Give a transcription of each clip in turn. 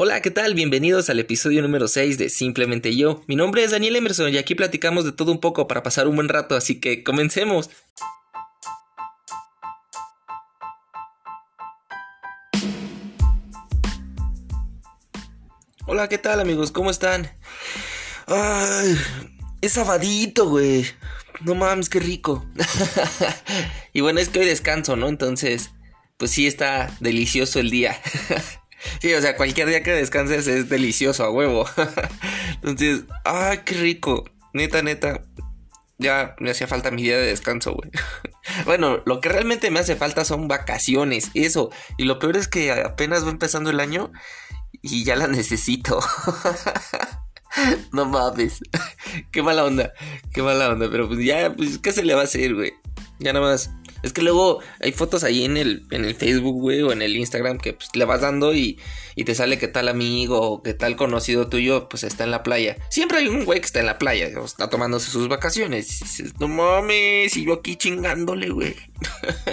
Hola, ¿qué tal? Bienvenidos al episodio número 6 de Simplemente Yo. Mi nombre es Daniel Emerson y aquí platicamos de todo un poco para pasar un buen rato, así que comencemos. Hola, ¿qué tal amigos? ¿Cómo están? Ay, es sabadito, güey. No mames, qué rico. y bueno, es que hoy descanso, ¿no? Entonces, pues sí está delicioso el día. Sí, o sea, cualquier día que descanses es delicioso a huevo. Entonces, ay, qué rico. Neta, neta. Ya me hacía falta mi día de descanso, güey. Bueno, lo que realmente me hace falta son vacaciones, eso. Y lo peor es que apenas va empezando el año y ya la necesito. No mames. Qué mala onda. Qué mala onda. Pero pues ya, pues, ¿qué se le va a hacer, güey? Ya nada más es que luego hay fotos ahí en el, en el Facebook, güey, o en el Instagram que pues, le vas dando y, y, te sale que tal amigo o que tal conocido tuyo pues está en la playa. Siempre hay un güey que está en la playa, o está tomándose sus vacaciones. No mames, y yo aquí chingándole, güey.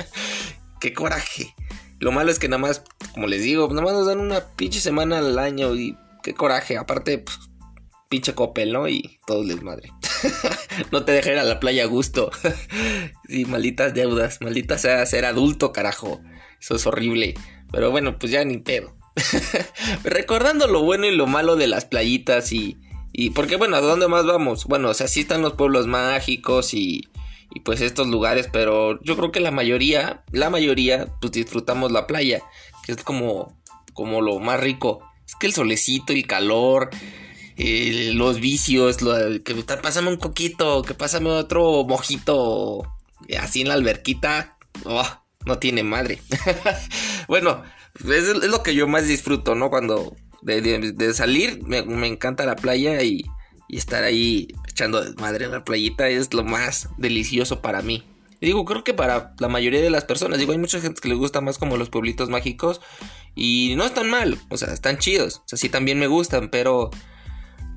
Qué coraje. Lo malo es que nada más, como les digo, nada más nos dan una pinche semana al año y qué coraje. Aparte, pues, pinche copel, ¿no? Y todo les madre. no te dejes ir a la playa a gusto. sí, malditas deudas. Maldita sea ser adulto, carajo. Eso es horrible. Pero bueno, pues ya ni pedo. Recordando lo bueno y lo malo de las playitas y... Y porque bueno, ¿a dónde más vamos? Bueno, o sea, sí están los pueblos mágicos y, y pues estos lugares, pero yo creo que la mayoría, la mayoría, pues disfrutamos la playa, que es como, como lo más rico. Es que el solecito, el calor, eh, los vicios, que pásame un coquito, que pásame otro mojito así en la alberquita, oh, no tiene madre. bueno, es, lo que yo más disfruto, ¿no? Cuando de, salir, me, encanta la playa y, y estar ahí echando madre en la playita es lo más delicioso para mí. Digo, creo que para la mayoría de las personas, digo, hay mucha gente que le gusta más como los pueblitos mágicos y no están mal, o sea, están chidos, o sea, sí también me gustan, pero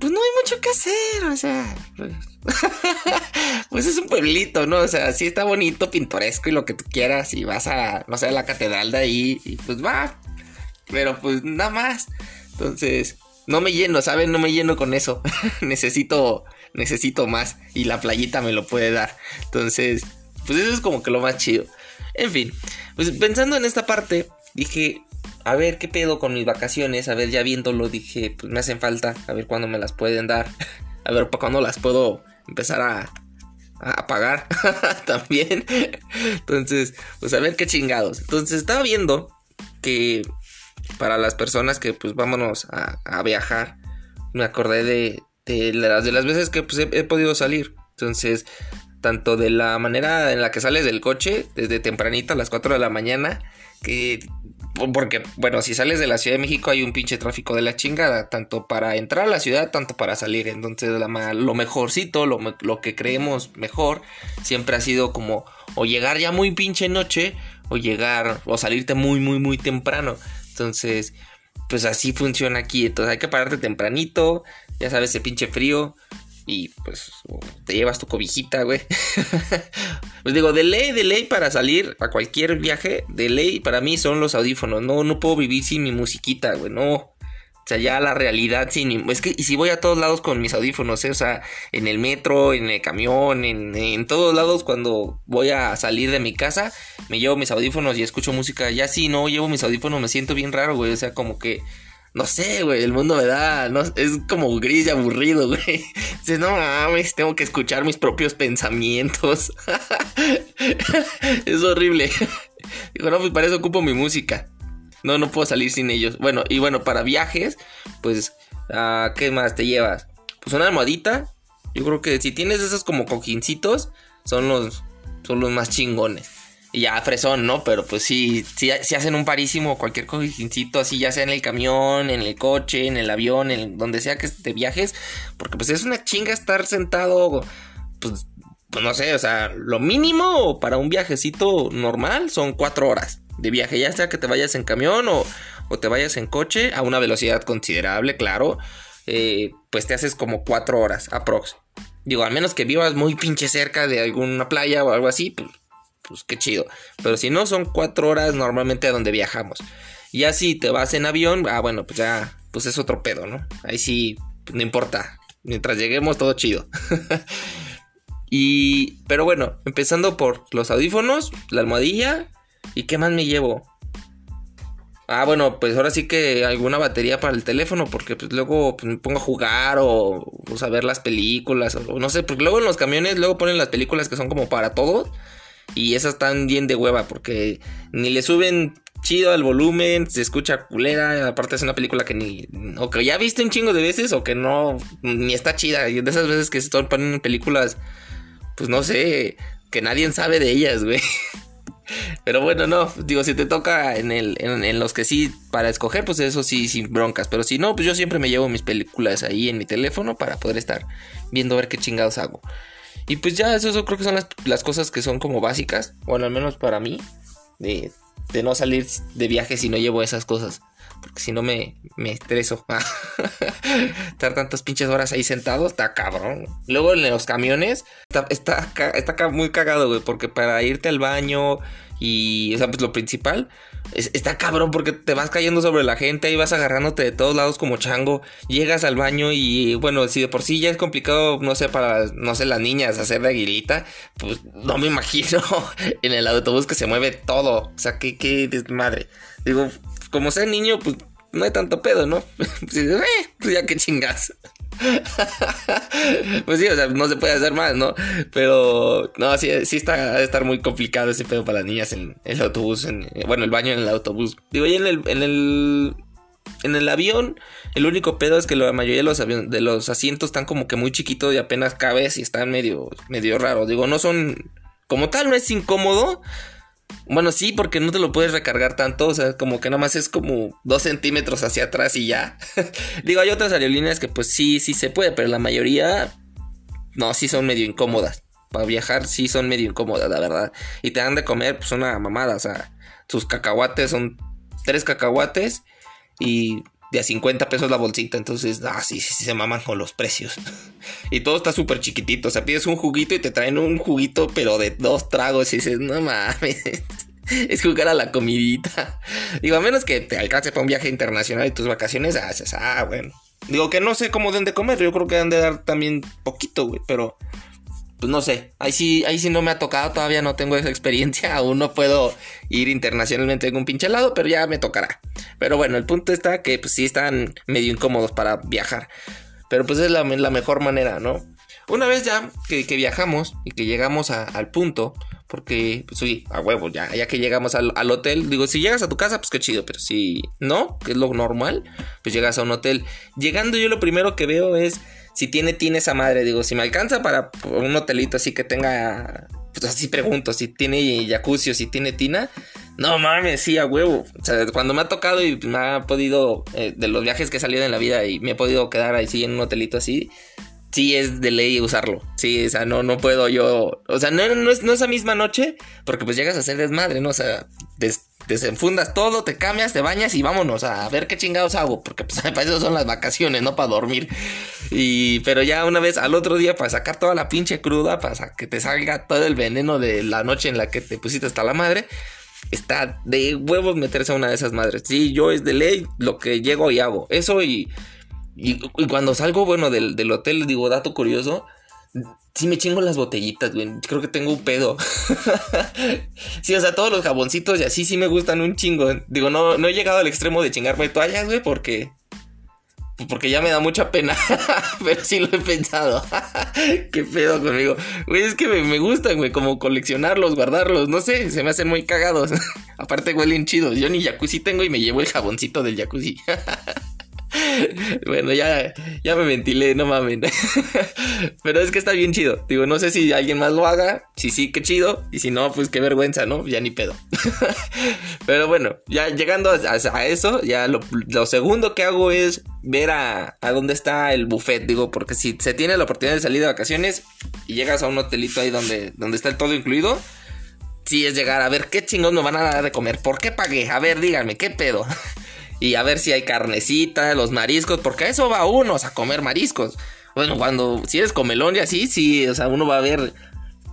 pues no hay mucho que hacer, o sea, pues, pues, es un pueblito, ¿no? O sea, sí está bonito, pintoresco y lo que tú quieras y vas a, no sé, a la catedral de ahí y pues va, pero pues nada más. Entonces, no me lleno, ¿saben? No me lleno con eso. necesito, necesito más y la playita me lo puede dar. Entonces, pues eso es como que lo más chido. En fin, pues pensando en esta parte, dije, a ver qué pedo con mis vacaciones, a ver ya viéndolo dije, pues me hacen falta, a ver cuándo me las pueden dar, a ver para cuándo las puedo empezar a, a pagar también. Entonces, pues a ver qué chingados. Entonces estaba viendo que para las personas que pues vámonos a, viajar, me acordé de, de, las, de las veces que pues, he, podido salir. Entonces, tanto de la manera en la que sales del coche, desde tempranito a las 4 de la mañana, que porque, bueno, si sales de la Ciudad de México hay un pinche tráfico de la chingada, tanto para entrar a la ciudad, tanto para salir. Entonces, lo mejorcito, lo, lo que creemos mejor, siempre ha sido como o llegar ya muy pinche noche, o llegar, o salirte muy, muy, muy temprano. Entonces, pues así funciona aquí. Entonces, hay que pararte tempranito, ya sabes, ese pinche frío y pues te llevas tu cobijita, güey. pues digo, de ley, de ley para salir a cualquier viaje, de ley para mí son los audífonos. No, no puedo vivir sin mi musiquita, güey, no. O sea, ya la realidad sin... Es que, y si voy a todos lados con mis audífonos, ¿eh? o sea, en el metro, en el camión, en, en todos lados cuando voy a salir de mi casa, me llevo mis audífonos y escucho música. Ya si no llevo mis audífonos me siento bien raro, güey. O sea, como que no sé, güey, el mundo me da, no, es como gris y aburrido, güey. Dices, no mames, tengo que escuchar mis propios pensamientos. es horrible. Digo, no, pues para eso ocupo mi música. No, no puedo salir sin ellos. Bueno, y bueno, para viajes, pues, uh, ¿qué más te llevas? Pues una almohadita. Yo creo que si tienes esos como cojincitos, son los, son los más chingones. Ya fresón, ¿no? Pero pues sí, si hacen un parísimo cualquier cojincito así, ya sea en el camión, en el coche, en el avión, en donde sea que te viajes, porque pues es una chinga estar sentado, pues, pues no sé, o sea, lo mínimo para un viajecito normal son cuatro horas de viaje, ya sea que te vayas en camión o, o te vayas en coche a una velocidad considerable, claro, eh, pues te haces como cuatro horas aprox. Digo, al menos que vivas muy pinche cerca de alguna playa o algo así, pues pues qué chido. Pero si no, son cuatro horas normalmente a donde viajamos. Y así te vas en avión, ah, bueno, pues ya pues es otro pedo, ¿no? Ahí sí, pues, no importa. Mientras lleguemos, todo chido. y, pero bueno, empezando por los audífonos, la almohadilla. ¿Y qué más me llevo? Ah, bueno, pues ahora sí que alguna batería para el teléfono, porque pues luego pues, me pongo a jugar o, a ver las películas, o no sé, porque luego en los camiones luego ponen las películas que son como para todos, y esas están bien de hueva, porque ni le suben chido al volumen, se escucha culera, aparte es una película que ni, o que ya viste un chingo de veces, o que no, ni está chida, y de esas veces que se están poniendo películas, pues no sé, que nadie sabe de ellas, güey. Pero bueno, no, digo, si te toca en, el, en, los que sí para escoger, pues eso sí, sin broncas. Pero si no, pues yo siempre me llevo mis películas ahí en mi teléfono para poder estar viendo ver qué chingados hago. Y pues ya, eso, creo que son las, cosas que son como básicas, bueno, al menos para mí, de, no salir de viaje si no llevo esas cosas. Porque si no me, me estreso. Estar tantas pinches horas ahí sentado está cabrón. Luego en los camiones está, está, muy cagado, güey. Porque para irte al baño y, o sea, pues lo principal, está cabrón porque te vas cayendo sobre la gente y vas agarrándote de todos lados como chango. Llegas al baño y, bueno, si de por sí ya es complicado, no sé, para, no sé, las niñas hacer de aguilita, pues no me imagino en el autobús que se mueve todo. O sea, qué, qué desmadre. Digo, como sea niño, pues no hay tanto pedo, ¿no? eh, pues ya que chingas. pues sí, o sea, no se puede hacer más, ¿no? Pero no, sí, está estar muy complicado ese pedo para las niñas en, el autobús, en, bueno, el baño en el autobús. Digo, y en el, en el en el avión, el único pedo es que la mayoría de los, de los asientos están como que muy chiquitos y apenas cabes y están medio, medio raros. Digo, no son. Como tal, no es incómodo, bueno, sí, porque no te lo puedes recargar tanto. O sea, como que nada más es como dos centímetros hacia atrás y ya. Digo, hay otras aerolíneas que pues sí, sí se puede, pero la mayoría no, sí son medio incómodas. Para viajar sí son medio incómodas, la verdad. Y te dan de comer pues una mamada. O sea, sus cacahuates son tres cacahuates y de a 50 pesos la bolsita. Entonces, ah, sí, sí, se maman con los precios. y todo está súper chiquitito. O sea, pides un juguito y te traen un juguito, pero de dos tragos. Y dices, no mames. es jugar a la comidita. Digo, a menos que te alcance para un viaje internacional y tus vacaciones, haces, ah, bueno. Digo que no sé cómo deben de comer. Yo creo que han de dar también poquito, güey. Pero pues no sé, ahí sí, ahí sí no me ha tocado, todavía no tengo esa experiencia, aún no puedo ir internacionalmente en un pinche lado, pero ya me tocará. Pero bueno, el punto está que pues sí están medio incómodos para viajar, pero pues es la, mejor manera, ¿no? Una vez ya que, viajamos y que llegamos al punto, porque pues sí, a huevo, ya, ya que llegamos al, al, hotel, digo, si llegas a tu casa, pues qué chido, pero si no, que es lo normal, pues llegas a un hotel. Llegando yo lo primero que veo es si tiene tiene esa madre, digo, si me alcanza para un hotelito así que tenga, pues así pregunto, si tiene jacuzzi o si tiene tina, no mames, sí, a huevo. O sea, cuando me ha tocado y me ha podido, eh, de los viajes que he salido en la vida y me he podido quedar ahí sí en un hotelito así, sí es de ley usarlo. Sí, o sea, no, no puedo yo. O sea, no, no, es, no esa misma noche, porque pues llegas a hacer desmadre, ¿no? O sea, desenfundas todo, te cambias, te bañas y vámonos a ver qué chingados hago, porque pues para eso son las vacaciones, no para dormir. Y pero ya una vez al otro día para sacar toda la pinche cruda, para que te salga todo el veneno de la noche en la que te pusiste hasta la madre. Está de huevos meterse a una de esas madres. Sí, yo es de ley lo que llego y hago. Eso y, y, cuando salgo, bueno, del, del hotel, digo, dato curioso, Sí me chingo las botellitas, güey. Creo que tengo un pedo. sí, o sea, todos los jaboncitos y así sí me gustan un chingo. Digo, no, no he llegado al extremo de chingarme toallas, güey, porque... Porque ya me da mucha pena. Pero sí lo he pensado. Qué pedo conmigo. Güey, es que me, me gustan, güey, como coleccionarlos, guardarlos. No sé, se me hacen muy cagados. Aparte huelen chidos. Yo ni jacuzzi tengo y me llevo el jaboncito del jacuzzi. bueno, ya, ya me ventilé, no mamen. Pero es que está bien chido. Digo, no sé si alguien más lo haga. Si sí, qué chido. Y si no, pues qué vergüenza, ¿no? Ya ni pedo. Pero bueno, ya llegando a, eso, ya lo, segundo que hago es ver a, dónde está el buffet. Digo, porque si se tiene la oportunidad de salir de vacaciones y llegas a un hotelito ahí donde, donde está todo incluido. Sí, es llegar a ver qué chingón nos van a dar de comer. ¿Por qué pagué? A ver, díganme, ¿qué pedo? Y a ver si hay carnecita, los mariscos, porque a eso va uno, a comer mariscos. Bueno, cuando si eres comelón y así, sí, o sea, uno va a ver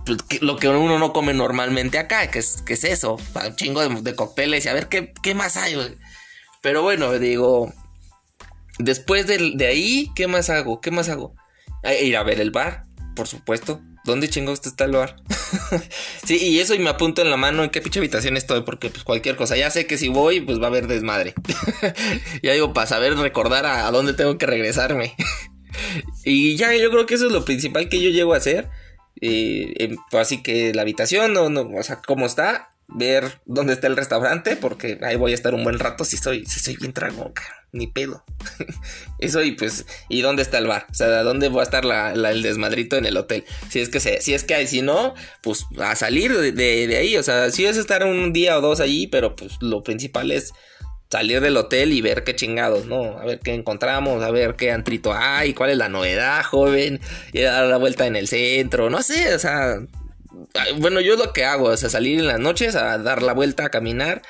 pues, lo que uno no come normalmente acá, que es, que es eso, un chingo de, cócteles y a ver qué, qué más hay. Pero bueno, digo, Después de, de ahí, ¿qué más hago? ¿Qué más hago? Ir a ver el bar, por supuesto. ¿Dónde chingados está el bar? sí, y eso y me apunto en la mano en qué pinche habitación estoy, porque pues cualquier cosa, ya sé que si voy, pues va a haber desmadre. ya digo, para saber recordar a, dónde tengo que regresarme. y ya, yo creo que eso es lo principal que yo llego a hacer. Eh, así que la habitación, no, no, o sea, cómo está, ver dónde está el restaurante, porque ahí voy a estar un buen rato si soy, si soy bien trago, ni pedo. Eso y pues, ¿y dónde está el bar? O sea, ¿dónde va a estar el desmadrito en el hotel? Si es que se, si es que hay, si no, pues a salir de, ahí. O sea, si es estar un día o dos allí, pero pues lo principal es salir del hotel y ver qué chingados, ¿no? A ver qué encontramos, a ver qué antrito hay, cuál es la novedad, joven, y dar la vuelta en el centro, no sé, o sea, bueno, yo lo que hago, es salir en las noches a dar la vuelta, a caminar,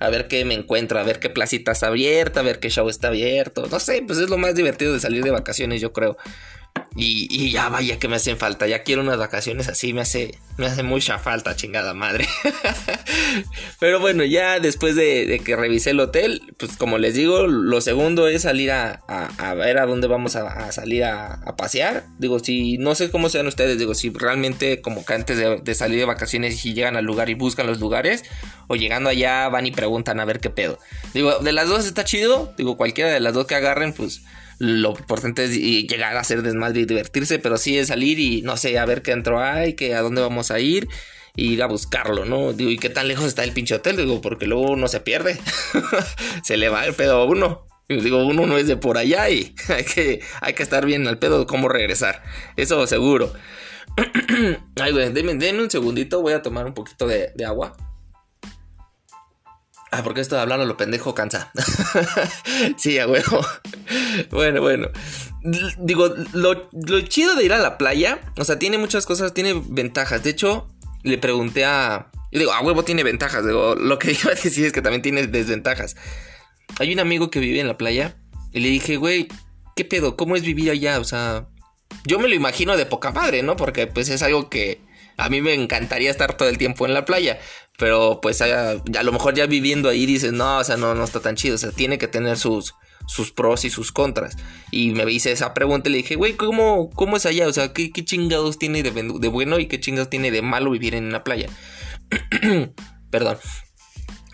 a ver qué me encuentro, a ver qué placita está abierta, a ver qué show está abierto. No sé, pues es lo más divertido de salir de vacaciones, yo creo. Y, ya vaya que me hacen falta. Ya quiero unas vacaciones así. Me hace, me hace mucha falta, chingada madre. Pero bueno, ya después de, que revisé el hotel, pues como les digo, lo segundo es salir a, ver a dónde vamos a, salir a, pasear. Digo, si no sé cómo sean ustedes, digo, si realmente como que antes de, de salir de vacaciones y llegan al lugar y buscan los lugares, o llegando allá van y preguntan a ver qué pedo. Digo, de las dos está chido. Digo, cualquiera de las dos que agarren, pues lo importante es llegar a hacer desmadre y divertirse, pero sí es salir y no sé, a ver qué entro hay, que a dónde vamos a ir y ir a buscarlo, ¿no? Digo, ¿y qué tan lejos está el pinche hotel? Digo, porque luego uno se pierde, se le va el pedo a uno. Digo, uno no es de por allá y hay que, hay que estar bien al pedo de cómo regresar, eso seguro. Ay, güey, denme, un segundito, voy a tomar un poquito de agua. Ah, porque esto de hablar a lo pendejo cansa. sí, a huevo. bueno, bueno. Digo, lo, chido de ir a la playa, o sea, tiene muchas cosas, tiene ventajas. De hecho, le pregunté a. Yo digo, a huevo tiene ventajas. Digo, lo que iba a decir es que también tiene desventajas. Hay un amigo que vive en la playa y le dije, güey, ¿qué pedo? ¿Cómo es vivir allá? O sea, yo me lo imagino de poca madre, ¿no? Porque pues es algo que a mí me encantaría estar todo el tiempo en la playa. Pero pues a, lo mejor ya viviendo ahí dices, no, o sea, no, no está tan chido. O sea, tiene que tener sus, sus pros y sus contras. Y me hice esa pregunta y le dije, güey, ¿cómo, ¿cómo es allá? O sea, ¿qué, chingados tiene de, de, bueno y qué chingados tiene de malo vivir en una playa? Perdón.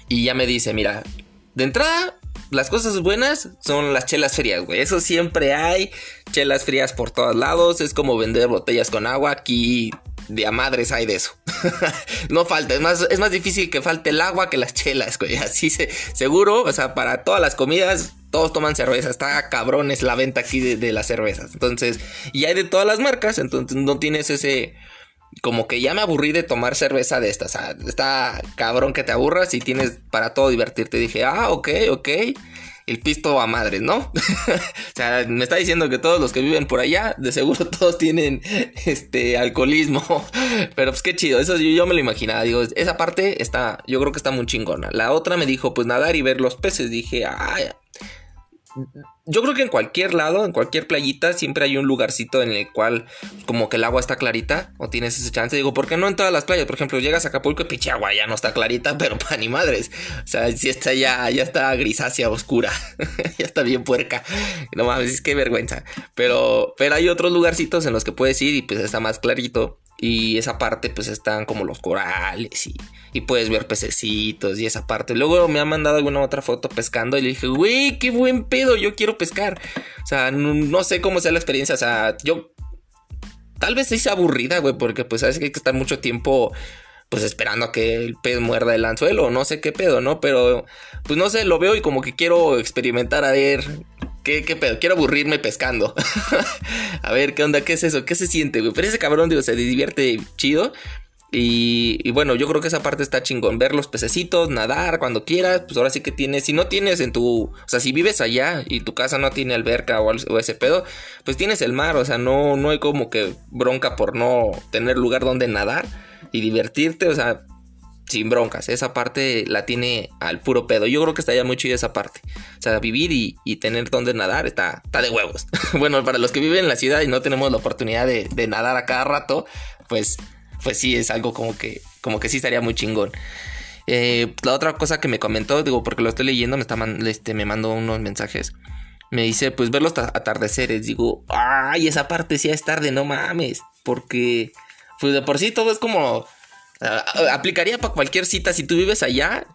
Y ya me dice, mira, de entrada, las cosas buenas son las chelas frías, güey. Eso siempre hay. Chelas frías por todos lados. Es como vender botellas con agua. Aquí de a madres hay de eso. no falta, es más, es más difícil que falte el agua que las chelas, güey. Así se, seguro, o sea, para todas las comidas, todos toman cerveza. Está cabrón es la venta aquí de, las cervezas. Entonces, y hay de todas las marcas, entonces no tienes ese como que ya me aburrí de tomar cerveza de estas. O sea, está cabrón que te aburras y tienes para todo divertirte. Dije, ah, ok, ok el pisto a madres, ¿no? o sea, me está diciendo que todos los que viven por allá, de seguro todos tienen este alcoholismo. Pero pues qué chido, eso yo, me lo imaginaba. Digo, esa parte está, yo creo que está muy chingona. La otra me dijo, pues nadar y ver los peces. Dije, ay, yo creo que en cualquier lado, en cualquier playita, siempre hay un lugarcito en el cual como que el agua está clarita o tienes ese chance. Digo, ¿por qué no en todas las playas? Por ejemplo, llegas a Acapulco y pinche agua ya no está clarita, pero pa' ni madres. O sea, si está ya, ya está grisácea, oscura. ya está bien puerca. No mames, es que vergüenza. Pero, pero hay otros lugarcitos en los que puedes ir y pues está más clarito. Y esa parte pues están como los corales y, y, puedes ver pececitos y esa parte. Luego me ha mandado alguna otra foto pescando y le dije, güey, qué buen pedo, yo quiero pescar. O sea, no, sé cómo sea la experiencia. O sea, yo tal vez se aburrida, güey, porque pues sabes que hay que estar mucho tiempo pues esperando a que el pez muerda el anzuelo, no sé qué pedo, ¿no? Pero pues no sé, lo veo y como que quiero experimentar a ver ¿Qué, pedo? Quiero aburrirme pescando. a ver, ¿qué onda? ¿Qué es eso? ¿Qué se siente, güey? Pero ese cabrón, digo, se divierte chido. Y, bueno, yo creo que esa parte está chingón. Ver los pececitos, nadar cuando quieras. Pues ahora sí que tienes. Si no tienes en tu. O sea, si vives allá y tu casa no tiene alberca o, o, ese pedo, pues tienes el mar. O sea, no, no hay como que bronca por no tener lugar donde nadar y divertirte. O sea, sin broncas. Esa parte la tiene al puro pedo. Yo creo que está ya muy chido esa parte. O sea, vivir y, tener donde nadar está, está de huevos. bueno, para los que viven en la ciudad y no tenemos la oportunidad de, nadar a cada rato, pues, pues sí, es algo como que, como que sí estaría muy chingón. Eh, la otra cosa que me comentó, digo, porque lo estoy leyendo, me, está este, me mandó unos mensajes. me dice, pues ver los atardeceres. Digo, ay, esa parte sí es tarde, no mames. Porque, pues de por sí todo es como... aplicaría para cualquier cita. Si tú vives allá,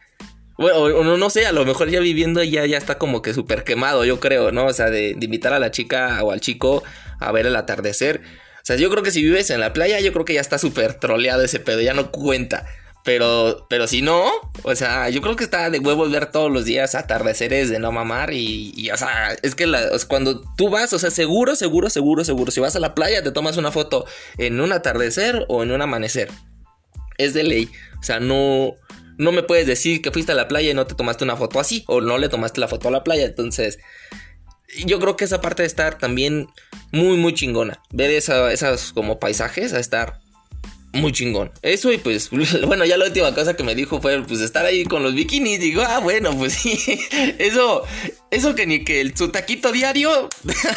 bueno, o, no sé, a lo mejor ya viviendo allá ya está como que súper quemado, yo creo, ¿no? O sea, de, invitar a la chica o al chico a ver el atardecer. O sea, yo creo que si vives en la playa, yo creo que ya está súper troleado ese pedo, ya no cuenta. Pero, pero si no, o sea, yo creo que está de huevo ver todos los días atardeceres de no mamar y, o sea, es que cuando tú vas, o sea, seguro, seguro, seguro, seguro, si vas a la playa te tomas una foto en un atardecer o en un amanecer. Es de ley, o sea, no, no me puedes decir que fuiste a la playa y no te tomaste una foto así o no le tomaste la foto a la playa, entonces yo creo que esa parte de estar también muy, muy chingona. Ver esa, esas como paisajes a estar muy chingón. Eso y pues, bueno, ya la última cosa que me dijo fue pues estar ahí con los bikinis. Digo, ah, bueno, pues sí. Eso, eso que ni que el, su taquito diario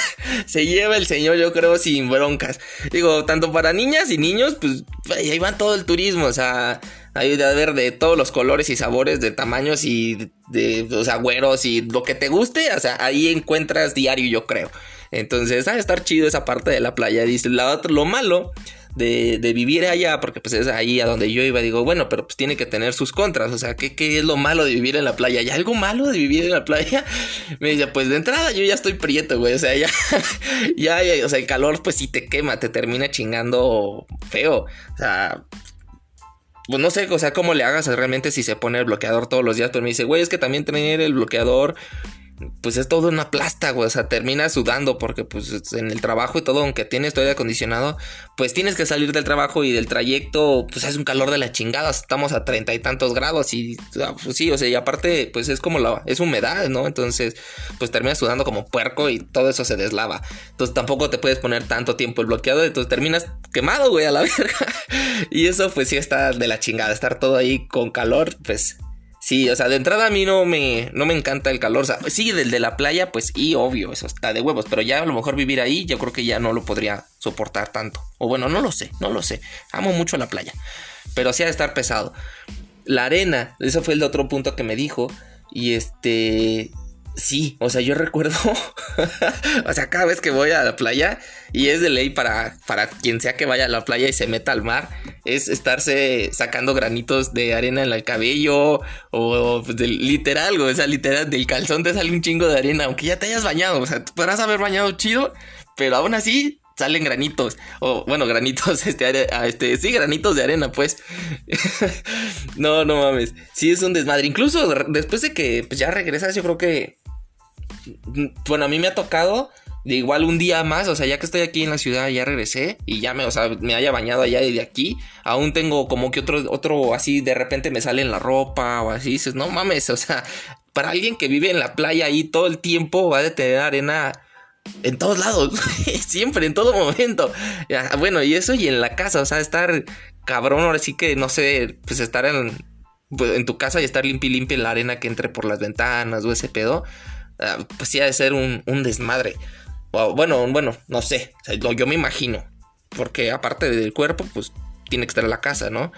se lleva el señor, yo creo, sin broncas. Digo, tanto para niñas y niños, pues ahí van todo el turismo, o sea hay de haber de todos los colores y sabores, de tamaños y de, güeros y lo que te guste, o sea, ahí encuentras diario, yo creo. Entonces, a estar chido esa parte de la playa. Dice, lo malo de, de, vivir allá, porque pues es ahí a donde yo iba, digo, bueno, pero pues tiene que tener sus contras, o sea, ¿qué, qué es lo malo de vivir en la playa? ¿Hay algo malo de vivir en la playa? Me dice, pues de entrada yo ya estoy prieto, güey, o sea, ya, ya, ya, o sea, el calor pues sí te quema, te termina chingando feo, o sea, pues no sé, o sea, cómo le hagas realmente si se pone el bloqueador todos los días, pero me dice, güey, es que también tener el bloqueador pues es todo una plasta, güey. O sea, terminas sudando porque pues en el trabajo y todo, aunque tienes todo acondicionado, pues tienes que salir del trabajo y del trayecto, pues es un calor de la chingada. Estamos a treinta y tantos grados y pues sí, o sea, y aparte, pues es como la, es humedad, ¿no? Entonces, pues terminas sudando como puerco y todo eso se deslava. Entonces tampoco te puedes poner tanto tiempo el bloqueado, entonces terminas quemado, güey, a la verga. y eso pues sí está de la chingada, estar todo ahí con calor, pues Sí, o sea, de entrada a mí no me, no me encanta el calor. O sea, sí, del de la playa, pues, y obvio, eso está de huevos. Pero ya a lo mejor vivir ahí, yo creo que ya no lo podría soportar tanto. O bueno, no lo sé, no lo sé. Amo mucho la playa. Pero sí ha de estar pesado. La arena, eso fue el otro punto que me dijo. Y este. Sí, o sea, yo recuerdo, o sea, cada vez que voy a la playa, y es de ley para, para quien sea que vaya a la playa y se meta al mar, es estarse sacando granitos de arena en el cabello, o, pues, literal, o sea, literal, del calzón te sale un chingo de arena, aunque ya te hayas bañado, o sea, podrás haber bañado chido, pero aún así salen granitos, o bueno, granitos, este, este, sí, granitos de arena, pues. no, no mames, sí es un desmadre, incluso después de que pues, ya regresas, yo creo que bueno, a mí me ha tocado de igual un día más, o sea, ya que estoy aquí en la ciudad, ya regresé y ya me, o sea, me haya bañado allá de aquí, aún tengo como que otro, otro así, de repente me sale en la ropa o así, dices, no mames, o sea, para alguien que vive en la playa ahí todo el tiempo va a tener arena en todos lados, siempre, en todo momento. bueno, y eso y en la casa, o sea, estar cabrón, ahora sí que, no sé, pues estar en, pues, en tu casa y estar limpio limpio la arena que entre por las ventanas o ese pedo. Ah, pues sí ha de ser un, desmadre. Bueno, bueno, no sé, yo me imagino. Porque aparte del cuerpo, pues tiene que estar en la casa, ¿no?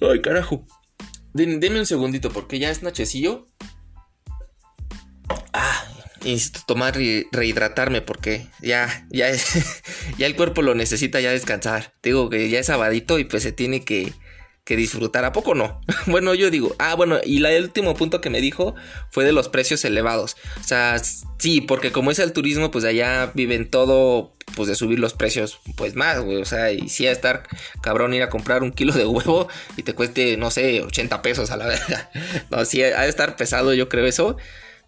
Ay, carajo. Deme un segundito, porque ya es nochecillo. Ah, necesito tomar y rehidratarme porque ya, ya, ya el cuerpo lo necesita ya descansar. Digo que ya es sabadito y pues se tiene que, que disfrutar. ¿A poco no? bueno, yo digo, ah, bueno, y el último punto que me dijo fue de los precios elevados. O sea, sí, porque como es el turismo, pues allá viven todo, pues de subir los precios, pues más, güey. O sea, y sí a estar cabrón ir a comprar un kilo de huevo y te cueste, no sé, 80 pesos a la verdad. no, sí, ha de estar pesado, yo creo eso.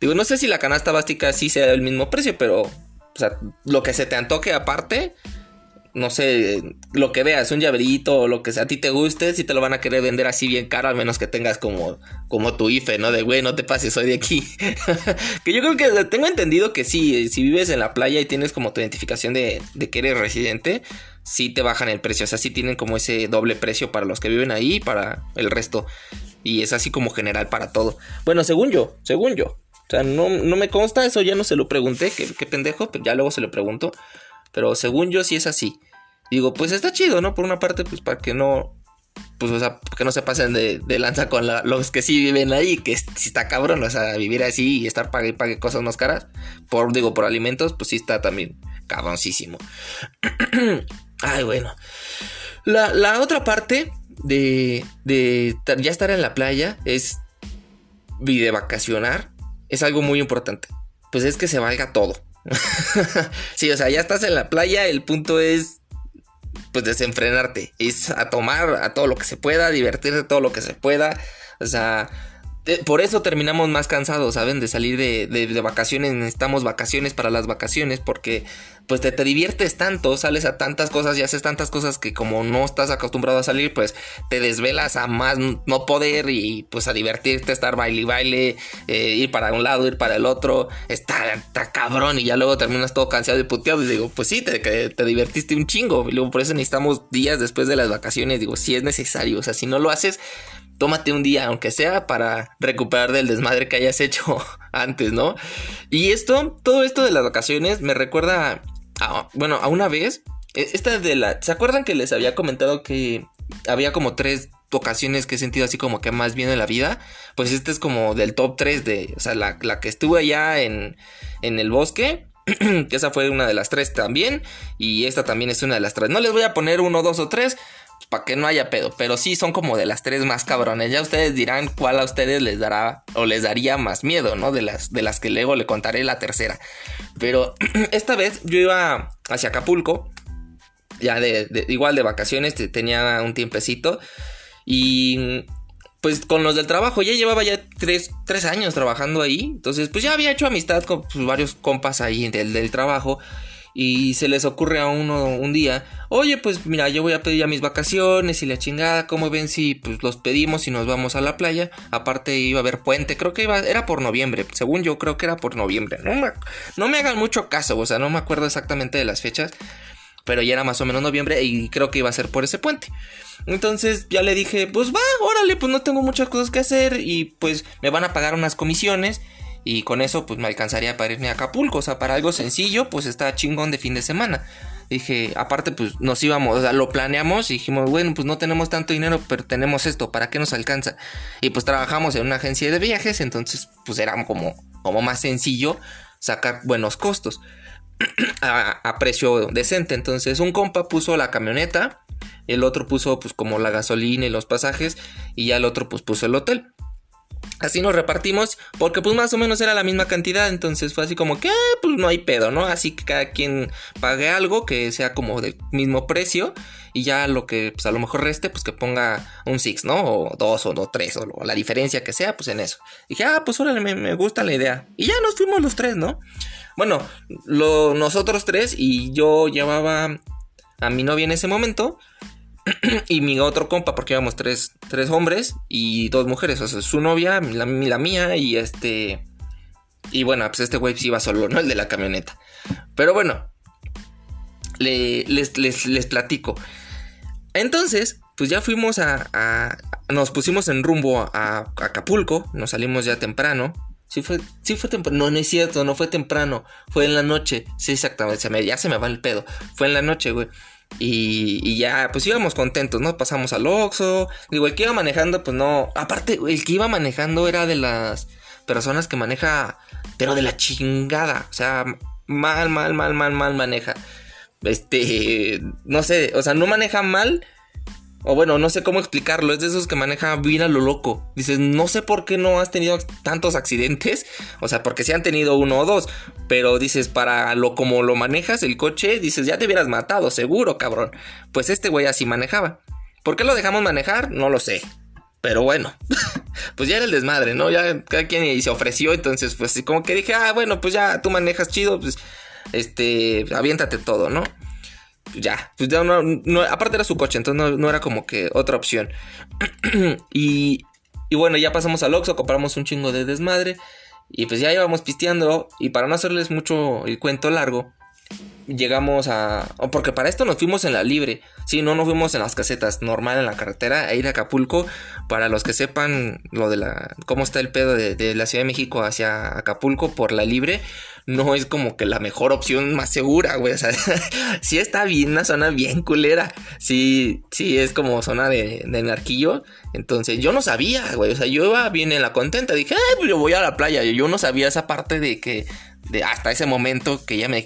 Digo, no sé si la canasta básica sí sea el mismo precio, pero, o sea, lo que se te antoque aparte no sé, lo que veas, un llaverito o lo que sea, a ti te guste, si te lo van a querer vender así bien caro, al menos que tengas como, como tu IFE, ¿no? De, güey, no te pases, soy de aquí. que yo creo que tengo entendido que sí, si vives en la playa y tienes como tu identificación de, de que eres residente, sí te bajan el precio, o sea, sí tienen como ese doble precio para los que viven ahí y para el resto. Y es así como general para todo. Bueno, según yo, según yo. O sea, no, no me consta, eso ya no se lo pregunté, qué, qué pendejo, pero ya luego se lo pregunto. Pero según yo sí es así. Digo, pues está chido, ¿no? Por una parte, pues para que no, pues, o sea, que no se pasen de, lanza con los que sí viven ahí, que si está cabrón, o sea, vivir así y estar pague y pague cosas más caras, por, digo, por alimentos, pues sí está también cabroncísimo. Ay, bueno. La, otra parte de, de ya estar en la playa es y de vacacionar es algo muy importante. Pues es que se valga todo. sí, o sea, ya estás en la playa, el punto es pues desenfrenarte, es a tomar a todo lo que se pueda, divertirte todo lo que se pueda, o sea, por eso terminamos más cansados, ¿saben? De salir de, de, vacaciones, necesitamos vacaciones para las vacaciones, porque pues te, te, diviertes tanto, sales a tantas cosas y haces tantas cosas que como no estás acostumbrado a salir, pues te desvelas a más no poder y pues a divertirte, estar baile y baile, eh, ir para un lado, ir para el otro, está, cabrón y ya luego terminas todo cansado y puteado y digo, pues sí, te, te divertiste un chingo y luego por eso necesitamos días después de las vacaciones, digo, si es necesario, o sea, si no lo haces tómate un día, aunque sea para recuperar del desmadre que hayas hecho antes, ¿no? Y esto, todo esto de las vacaciones me recuerda, a, bueno, a una vez, e, esta de la, ¿se acuerdan que les había comentado que había como tres ocasiones que he sentido así como que más bien en la vida? Pues este es como del top 3 de, o sea, la, la que estuve allá en, en el bosque. que esa fue una de las tres también. Y esta también es una de las tres. No les voy a poner uno, dos o tres para que no haya pedo. Pero sí son como de las tres más cabrones. Ya ustedes dirán cuál a ustedes les dará o les daría más miedo, ¿no? De las, de las que luego le contaré la tercera. Pero esta vez yo iba hacia Acapulco. Ya de, igual de vacaciones, tenía un tiempecito. Y pues con los del trabajo, ya llevaba ya tres, años trabajando ahí. Entonces, pues ya había hecho amistad con pues, varios compas ahí del, del trabajo y se les ocurre a uno un día, oye, pues mira, yo voy a pedir ya mis vacaciones y la chingada, ¿cómo ven si pues los pedimos y nos vamos a la playa? Aparte iba a haber puente, creo que iba, era por noviembre, según yo creo que era por noviembre, no me, no me hagan mucho caso, o sea, no me acuerdo exactamente de las fechas, pero ya era más o menos noviembre y creo que iba a ser por ese puente. Entonces ya le dije, pues va, órale, pues no tengo muchas cosas que hacer y pues me van a pagar unas comisiones y con eso pues me alcanzaría para irme a Acapulco. O sea, para algo sencillo pues está chingón de fin de semana. Dije, aparte pues nos íbamos, o sea, lo planeamos y dijimos, bueno, pues no tenemos tanto dinero, pero tenemos esto, ¿para qué nos alcanza? Y pues trabajamos en una agencia de viajes, entonces pues era como, como más sencillo sacar buenos costos a, a precio decente. Entonces un compa puso la camioneta, el otro puso pues como la gasolina y los pasajes y ya el otro pues puso el hotel. Así nos repartimos, porque pues más o menos era la misma cantidad, entonces fue así como que, ah, pues no hay pedo, ¿no? Así que cada quien pague algo que sea como del mismo precio y ya lo que pues a lo mejor reste, pues que ponga un 6, ¿no? O dos o no, tres, o, la diferencia que sea, pues en eso. dije, ah, pues órale, me, me, gusta la idea. Y ya nos fuimos los tres, ¿no? Bueno, lo, nosotros tres y yo llevaba a mi novia en ese momento. y mi otro compa, porque íbamos tres, tres hombres y dos mujeres, o sea, su novia, la, mía y este... Y bueno, pues este güey sí iba solo, ¿no? El de la camioneta. Pero bueno, les, les, platico. Entonces, pues ya fuimos a, Nos pusimos en rumbo a, Acapulco, nos salimos ya temprano. Sí fue, sí fue temprano. No, no es cierto, no fue temprano. Fue en la noche. Sí, exactamente. ya se me va el pedo. Fue en la noche, güey. Y, ya, pues íbamos contentos, ¿no? Pasamos al Oxxo. Digo, el que iba manejando, pues no. Aparte, el que iba manejando era de las personas que maneja, pero de la chingada. O sea, mal, mal, mal, mal, mal maneja. Este, no sé, o sea, no maneja mal, o bueno, no sé cómo explicarlo. Es de esos que maneja bien a lo loco. Dices, no sé por qué no has tenido tantos accidentes. O sea, porque sí han tenido uno o dos. Pero dices, para lo como lo manejas el coche, dices, ya te hubieras matado, seguro, cabrón. Pues este güey así manejaba. ¿Por qué lo dejamos manejar? No lo sé. Pero bueno, pues ya era el desmadre, ¿no? Ya cada quien se ofreció, entonces pues como que dije, ah, bueno, pues ya tú manejas chido, pues este, aviéntate todo, ¿no? Ya, pues ya no, aparte era su coche, entonces no, era como que otra opción. y, y bueno, ya pasamos al Oxxo, compramos un chingo de desmadre y pues ya íbamos pisteando y para no hacerles mucho el cuento largo, llegamos a... Porque para esto nos fuimos en la libre. Sí, no nos fuimos en las casetas, normal en la carretera, a ir a Acapulco. Para los que sepan lo de la... cómo está el pedo de, de la Ciudad de México hacia Acapulco por la libre no es como que la mejor opción más segura, güey. O sea, sí está bien, una zona bien culera. Sí, sí, es como zona de, de narquillo. Entonces, yo no sabía, güey. O sea, yo iba bien en la contenta. Dije, ay, pues yo voy a la playa. Yo no sabía esa parte de que de hasta ese momento que ya me,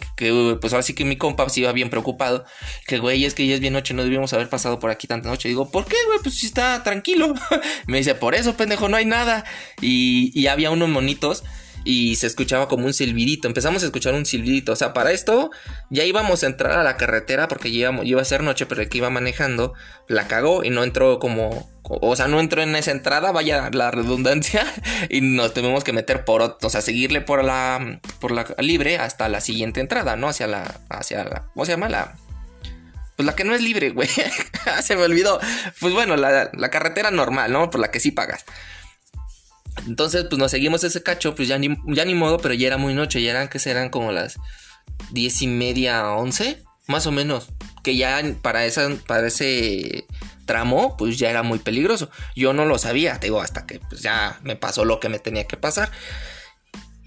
pues ahora sí que mi compa se iba bien preocupado, que güey, es que ya es bien noche, no debíamos haber pasado por aquí tanta noche. Digo, ¿por qué, güey? Pues si está tranquilo. me dice, por eso, pendejo, no hay nada. Y, y había unos monitos y se escuchaba como un silbidito. Empezamos a escuchar un silbidito. O sea, para esto ya íbamos a entrar a la carretera porque ya iba a ser noche, pero el que iba manejando la cagó y no entró como... O sea, no entró en esa entrada, vaya la redundancia, y nos tuvimos que meter por, o sea, seguirle por la, por la libre hasta la siguiente entrada, ¿no? Hacia la, hacia la, ¿cómo se llama? La, pues la que no es libre, güey. se me olvidó. Pues bueno, la, la carretera normal, ¿no? Por la que sí pagas. Entonces, pues nos seguimos ese cacho, pues ya ni, ya ni modo, pero ya era muy noche, ya eran que serán como las diez y media, once, más o menos. Que ya para, esa, para ese tramo, pues ya era muy peligroso. Yo no lo sabía, digo, hasta que pues ya me pasó lo que me tenía que pasar.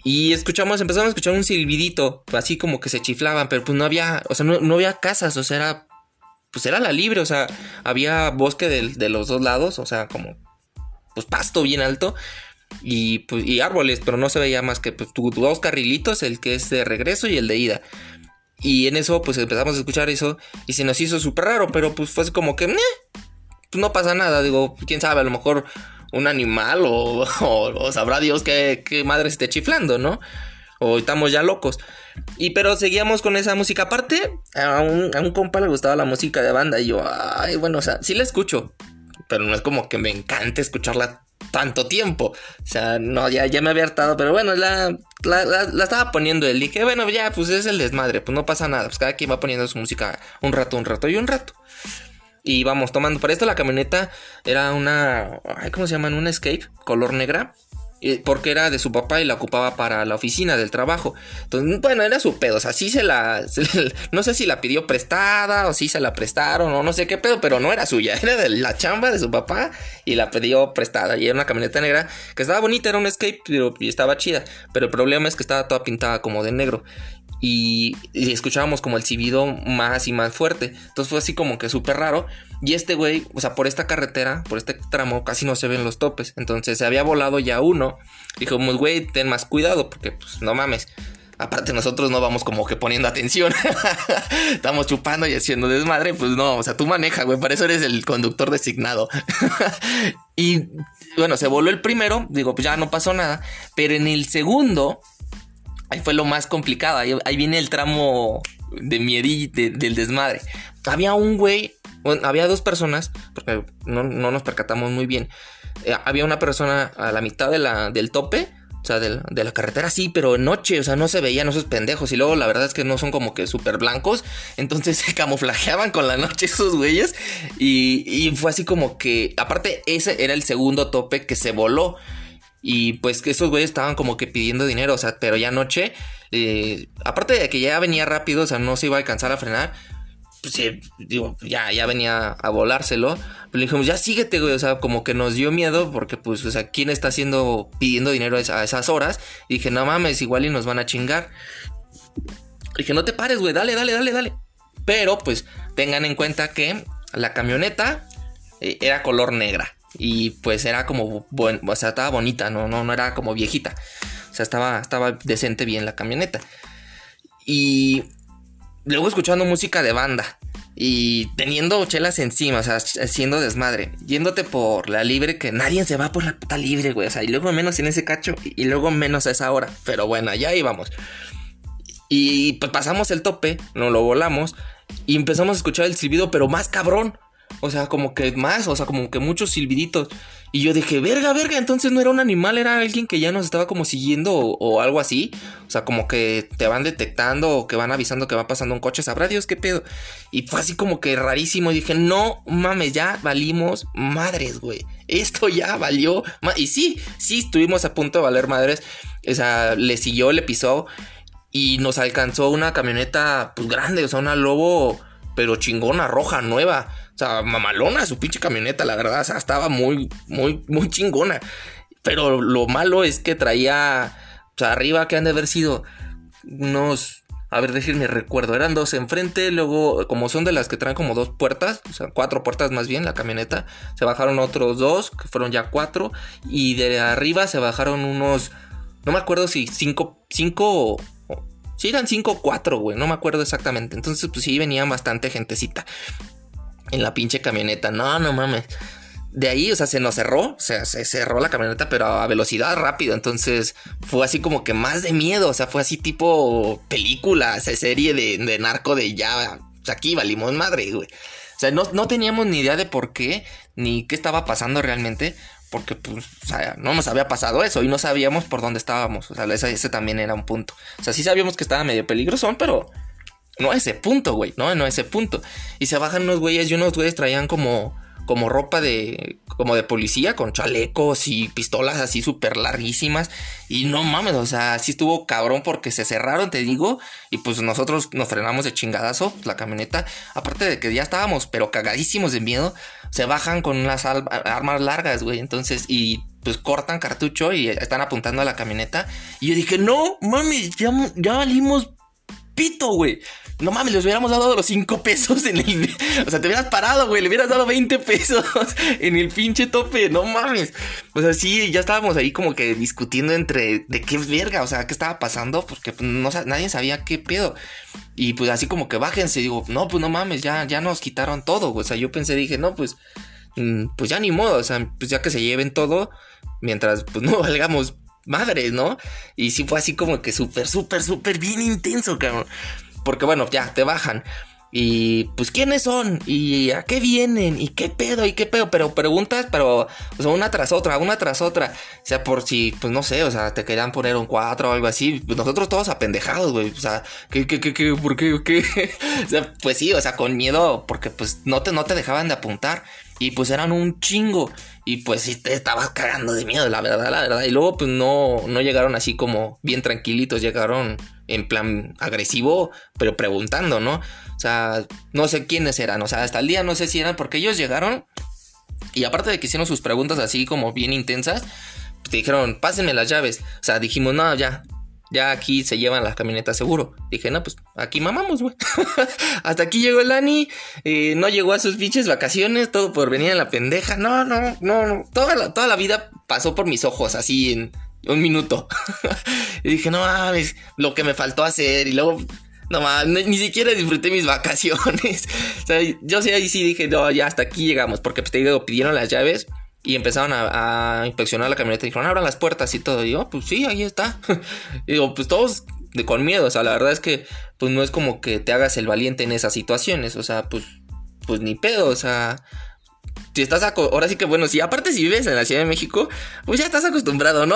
Y escuchamos, empezamos a escuchar un silbidito, así como que se chiflaban, pero pues no había, o sea, no, había casas, o sea, era, pues era la libre, o sea, había bosque de, de los dos lados, o sea, como, pues pasto bien alto y, pues, y árboles, pero no se veía más que pues, dos carrilitos, el que es de regreso y el de ida. Y en eso, pues empezamos a escuchar eso y se nos hizo súper raro, pero pues fue como que, pues no pasa nada. Digo, quién sabe, a lo mejor un animal o, o, sabrá Dios qué, qué madre esté chiflando, ¿no? O estamos ya locos. Y pero seguíamos con esa música. Aparte, a un, a un compa le gustaba la música de banda. Y yo, ay, bueno, o sea, sí la escucho. Pero no es como que me encante escucharla tanto tiempo. O sea, no, ya, ya me había hartado, pero bueno, la, la, estaba poniendo él. Dije, bueno, ya, pues es el desmadre, pues no pasa nada. Pues cada quien va poniendo su música un rato, un rato y un rato. Y vamos tomando. Para esto la camioneta era una. ¿Cómo se llama? Una escape color negra porque era de su papá y la ocupaba para la oficina del trabajo. Entonces, bueno, era su pedo. O sea, sí se la. no sé si la pidió prestada o si se la prestaron o no sé qué pedo, pero no era suya. Era de la chamba de su papá y la pidió prestada. Y era una camioneta negra que estaba bonita, era un escape y estaba chida. Pero el problema es que estaba toda pintada como de negro y, escuchábamos como el cibido más y más fuerte. Entonces fue así como que súper raro. Y este güey, o sea, por esta carretera, por este tramo, casi no se ven los topes. Entonces se había volado ya uno. Dijimos, güey, ten más cuidado, porque pues no mames. Aparte nosotros no vamos como que poniendo atención. Estamos chupando y haciendo desmadre. Pues no, o sea, tú maneja, güey. Para eso eres el conductor designado. y bueno, se voló el primero. Digo, pues ya no pasó nada. Pero en el segundo Ahí fue lo más complicado. Ahí, viene el tramo de miedí del desmadre. Había un güey, bueno, había dos personas, porque no, nos percatamos muy bien. Eh, había una persona a la mitad de la, del tope, o sea, de, la carretera, sí, pero en noche, o sea, no se veían esos pendejos. Y luego la verdad es que no son como que súper blancos. Entonces se camuflajeaban con la noche esos güeyes. Y, y fue así como que, aparte, ese era el segundo tope que se voló. Y pues que esos güeyes estaban como que pidiendo dinero, o sea, pero ya anoche, eh, aparte de que ya venía rápido, o sea, no se iba a alcanzar a frenar, pues digo, ya, ya venía a volárselo. Pero le dijimos, ya síguete, güey, o sea, como que nos dio miedo porque, pues, o sea, ¿quién está haciendo, pidiendo dinero a esas horas? Y dije, no mames, igual y nos van a chingar. Le dije, no te pares, güey, dale, dale, dale, dale. Pero, pues, tengan en cuenta que la camioneta eh, era color negra. Y pues era como, bueno, o sea, estaba bonita, no, no, no era como viejita. O sea, estaba, estaba decente bien la camioneta. Y luego escuchando música de banda. Y teniendo chelas encima, o sea, haciendo desmadre. Yéndote por la libre, que nadie se va por la puta libre, güey. O sea, y luego menos en ese cacho. Y luego menos a esa hora. Pero bueno, ya íbamos. Y pues pasamos el tope, nos lo volamos. Y empezamos a escuchar el silbido, pero más cabrón. O sea, como que más, o sea, como que muchos silbiditos. Y yo dije, verga, verga, entonces no era un animal, era alguien que ya nos estaba como siguiendo o, algo así. O sea, como que te van detectando o que van avisando que va pasando un coche, sabrá Dios qué pedo. Y fue así como que rarísimo. Y dije, no mames, ya valimos madres, güey. Esto ya valió. Y sí, sí, estuvimos a punto de valer madres. O sea, le siguió, le pisó. y nos alcanzó una camioneta pues grande, o sea, una lobo pero chingona, roja, nueva. O sea, mamalona su pinche camioneta, la verdad. O sea, estaba muy, muy, muy chingona. Pero lo malo es que traía, o sea, arriba que han de haber sido unos, a ver, déjenme recuerdo, eran dos enfrente, luego, como son de las que traen como dos puertas, o sea, cuatro puertas más bien, la camioneta, se bajaron otros dos, que fueron ya cuatro, y de arriba se bajaron unos, no me acuerdo si cinco, cinco Sí, eran 5 o 4, güey. No me acuerdo exactamente. Entonces, pues sí, venía bastante gentecita. En la pinche camioneta. No, no mames. De ahí, o sea, se nos cerró. O sea, se cerró la camioneta, pero a velocidad rápida. Entonces, fue así como que más de miedo. O sea, fue así tipo película, serie de, narco de ya. O sea, aquí valimos madre, güey. O sea, no, no teníamos ni idea de por qué, ni qué estaba pasando realmente porque pues, o sea, no nos había pasado eso y no sabíamos por dónde estábamos. O sea, ese, también era un punto. O sea, sí sabíamos que estaba medio peligroso, pero no a ese punto, güey, no, no a ese punto. Y se bajan unos güeyes y unos güeyes traían como como ropa de como de policía con chalecos y pistolas así súper larguísimas. Y no mames, o sea, sí estuvo cabrón porque se cerraron, te digo, y pues nosotros nos frenamos de chingadazo la camioneta, aparte de que ya estábamos pero cagadísimos de miedo, se bajan con unas armas largas, güey, entonces y pues cortan cartucho y están apuntando a la camioneta. Y yo dije, "No, mames, ya ya valimos pito, güey." No mames, les hubiéramos dado los 5 pesos en el. O sea, te hubieras parado, güey. Le hubieras dado 20 pesos en el pinche tope. No mames. O sea, sí, ya estábamos ahí como que discutiendo entre de qué verga, o sea, qué estaba pasando, porque pues, no, nadie sabía qué pedo. Y pues así como que bájense. Digo, no, pues no mames, ya, ya nos quitaron todo. O sea, yo pensé, dije, no, pues. Mm, pues ya ni modo. O sea, pues ya que se lleven todo. Mientras, pues no valgamos madres, ¿no? Y sí fue así como que súper, súper, súper bien intenso, cabrón. Porque bueno, ya te bajan. Y pues quiénes son y a qué vienen y qué pedo y qué pedo, pero preguntas, pero o sea, una tras otra, una tras otra. O sea, por si, pues no sé, o sea, te querían poner un 4 o algo así. Nosotros todos apendejados, güey. O sea, ¿qué, qué, qué, qué, por qué, qué? o sea, pues sí, o sea, con miedo, porque pues no te, no te dejaban de apuntar. Y pues eran un chingo. Y pues sí te estabas cagando de miedo, la verdad, la verdad. Y luego pues no, no llegaron así como bien tranquilitos, llegaron en plan agresivo, pero preguntando, ¿no? O sea, no sé quiénes eran, o sea, hasta el día no sé si eran porque ellos llegaron y aparte de que hicieron sus preguntas así como bien intensas, pues, dijeron, pásenme las llaves. O sea, dijimos, no, ya, ya aquí se llevan las camionetas seguro. Dije, no, pues aquí mamamos, güey. Hasta aquí llegó el Dani. Eh, no llegó a sus pinches vacaciones. Todo por venir a la pendeja. No, no, no, no. Toda la, toda la vida pasó por mis ojos, así en un minuto. y dije, no mames, lo que me faltó hacer. Y luego, no mames, ni, siquiera disfruté mis vacaciones. o sea, yo sí ahí sí dije, no, ya hasta aquí llegamos. Porque pues, te digo, pidieron las llaves. Y empezaron a, inspeccionar la camioneta y dijeron, abran las puertas y todo. Y yo, pues sí, ahí está. y digo, pues todos de, con miedo. O sea, la verdad es que, pues no es como que te hagas el valiente en esas situaciones. O sea, pues, pues ni pedo. O sea, si estás ahora sí que bueno, si aparte si vives en la Ciudad de México, pues ya estás acostumbrado, ¿no?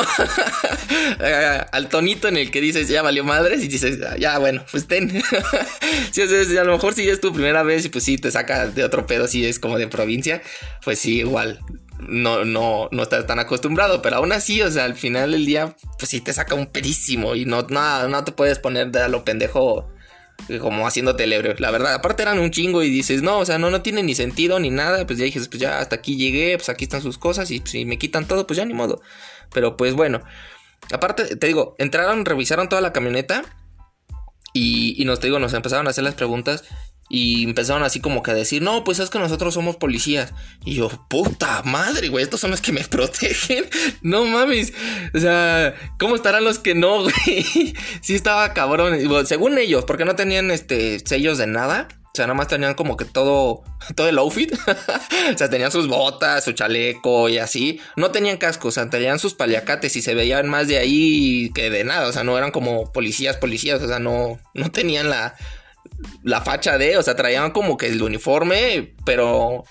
Al tonito en el que dices ya valió madres y dices, ya bueno, pues ten. si, a lo mejor si es tu primera vez y pues sí te saca de otro pedo si es como de provincia, pues sí, igual no, no, no estás tan acostumbrado, pero aún así, o sea, al final del día, pues sí te saca un perísimo y no, no, no te puedes poner de a lo pendejo como haciéndote el La verdad, aparte eran un chingo y dices, no, o sea, no, no tiene ni sentido ni nada. Pues ya dije, pues ya hasta aquí llegué, pues aquí están sus cosas y si me quitan todo, pues ya ni modo. Pero pues bueno, aparte, te digo, entraron, revisaron toda la camioneta y, y nos, te digo, nos empezaron a hacer las preguntas y empezaron así como que a decir, no, pues es que nosotros somos policías. Y yo, puta madre, güey, estos son los que me protegen. No mames. O sea, ¿cómo estarán los que no, güey? sí estaba cabrón. según ellos, porque no tenían este sellos de nada. O sea, nada más tenían como que todo, todo el outfit. o sea, tenían sus botas, su chaleco y así. No tenían cascos, o sea, tenían sus paliacates y se veían más de ahí que de nada. O sea, no eran como policías, policías. O sea, no, no tenían la, la facha de, o sea, traían como que el uniforme, pero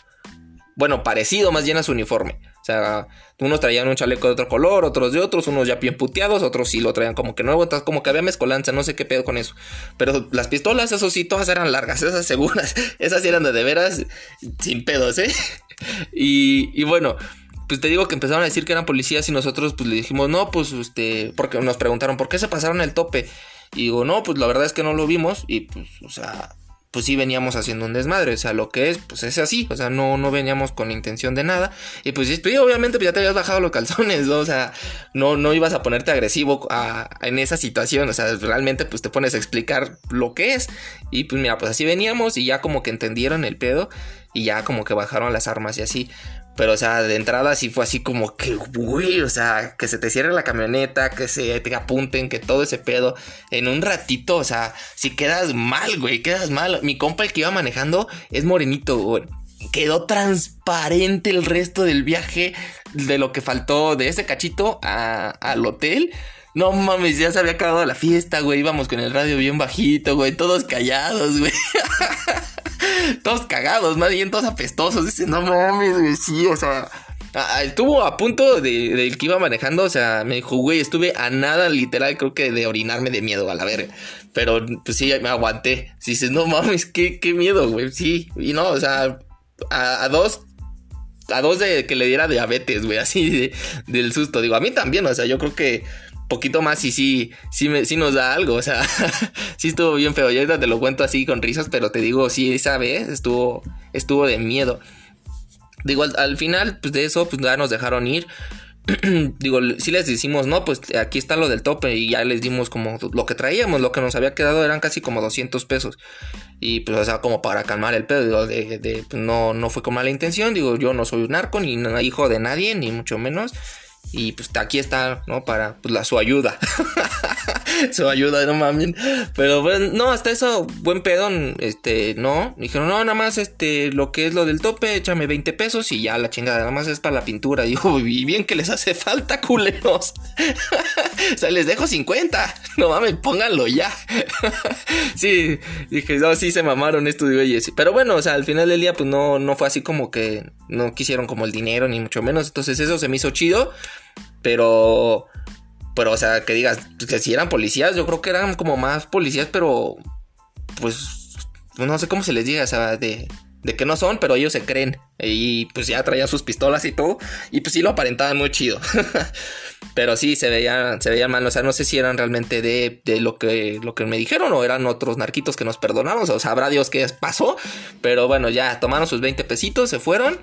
bueno, parecido más bien a su uniforme. O sea, unos traían un chaleco de otro color, otros de otros, unos ya bien puteados, otros sí lo traían como que nuevo, como que había mezcolanza, no sé qué pedo con eso. Pero las pistolas, eso sí, todas eran largas, esas seguras, esas eran de, de veras sin pedos, ¿eh? Y, y bueno, pues te digo que empezaron a decir que eran policías y nosotros pues le dijimos, no, pues este, porque nos preguntaron, ¿por qué se pasaron el tope? Y digo, no, pues la verdad es que no lo vimos y pues, o sea, pues sí veníamos haciendo un desmadre, o sea, lo que es, pues es así, o sea, no, no veníamos con intención de nada, y pues, pues obviamente pues ya te habías bajado los calzones, ¿no? o sea, no, no ibas a ponerte agresivo en esa situación, o sea, realmente pues te pones a explicar lo que es, y pues mira, pues así veníamos y ya como que entendieron el pedo, y ya como que bajaron las armas y así, pero, o sea, de entrada sí fue así como que, güey, o sea, que se te cierre la camioneta, que se te apunten, que todo ese pedo. En un ratito, o sea, si quedas mal, güey, quedas mal. Mi compa, el que iba manejando, es morenito, güey. Quedó transparente el resto del viaje de lo que faltó de ese cachito al hotel. No mames, ya se había acabado la fiesta, güey. Íbamos con el radio bien bajito, güey. Todos callados, güey. todos cagados, más bien todos apestosos. Dice, no mames, güey, sí, o sea. Estuvo a punto de, que iba manejando, o sea, me dijo, güey, estuve a nada, literal, creo que de orinarme de miedo a la verga. Pero, pues sí, me aguanté. Si dices, no mames, qué, qué miedo, güey, sí. Y no, o sea, a, dos a dos de que le diera diabetes, güey, así del susto. Digo, a mí también, o sea, yo creo que poquito más y sí, sí, me, nos da algo. O sea, sí estuvo bien feo. Yo te lo cuento así con risas, pero te digo, sí, esa vez estuvo, estuvo de miedo. Digo, al, final, pues de eso, pues ya nos dejaron ir. digo, si les decimos, no, pues aquí está lo del tope y ya les dimos como lo que traíamos, lo que nos había quedado eran casi como 200 pesos. Y pues, o sea, como para calmar el pedo, digo, de, de, pues, no, no fue con mala intención, digo, yo no soy un narco, ni hijo de nadie, ni mucho menos. Y pues aquí está, ¿no? Para pues, la, su ayuda. su ayuda, no mames. Pero bueno, no, hasta eso, buen pedo, este, no. Dijeron, no, nada más, este, lo que es lo del tope, échame 20 pesos y ya la chingada, nada más es para la pintura. Digo, y bien que les hace falta, culeros. o sea, les dejo 50. No mames, pónganlo ya. sí, dije, no, sí se mamaron estos güeyes. Pero bueno, o sea, al final del día, pues no, no fue así como que no quisieron como el dinero, ni mucho menos. Entonces eso se me hizo chido. Pero, pero, o sea, que digas, que si eran policías, yo creo que eran como más policías, pero, pues, no sé cómo se les diga, o sea, de, de que no son, pero ellos se creen. Y pues ya traían sus pistolas y todo. Y pues sí lo aparentaban muy chido. pero sí, se veían, se veían mal. O sea, no sé si eran realmente de, de, lo, que, lo que me dijeron o eran otros narquitos que nos perdonaron. O sabrá Dios qué pasó. Pero bueno, ya tomaron sus 20 pesitos, se fueron.